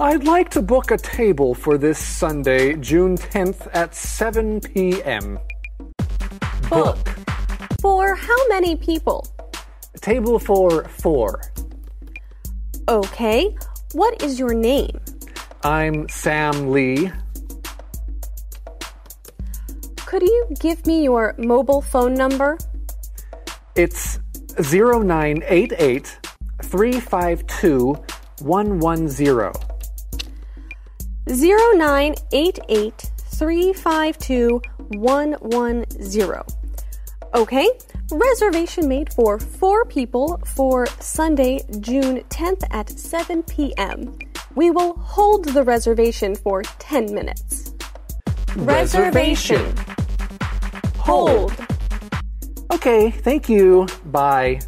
I'd like to book a table for this Sunday, June 10th at 7 p.m. Book. For how many people? Table for four. Okay. What is your name? I'm Sam Lee. Could you give me your mobile phone number? It's 0988 352 110. 0988 352 110. Okay, reservation made for four people for Sunday, June 10th at 7 p.m. We will hold the reservation for 10 minutes. Reservation. Hold. Okay, thank you. Bye.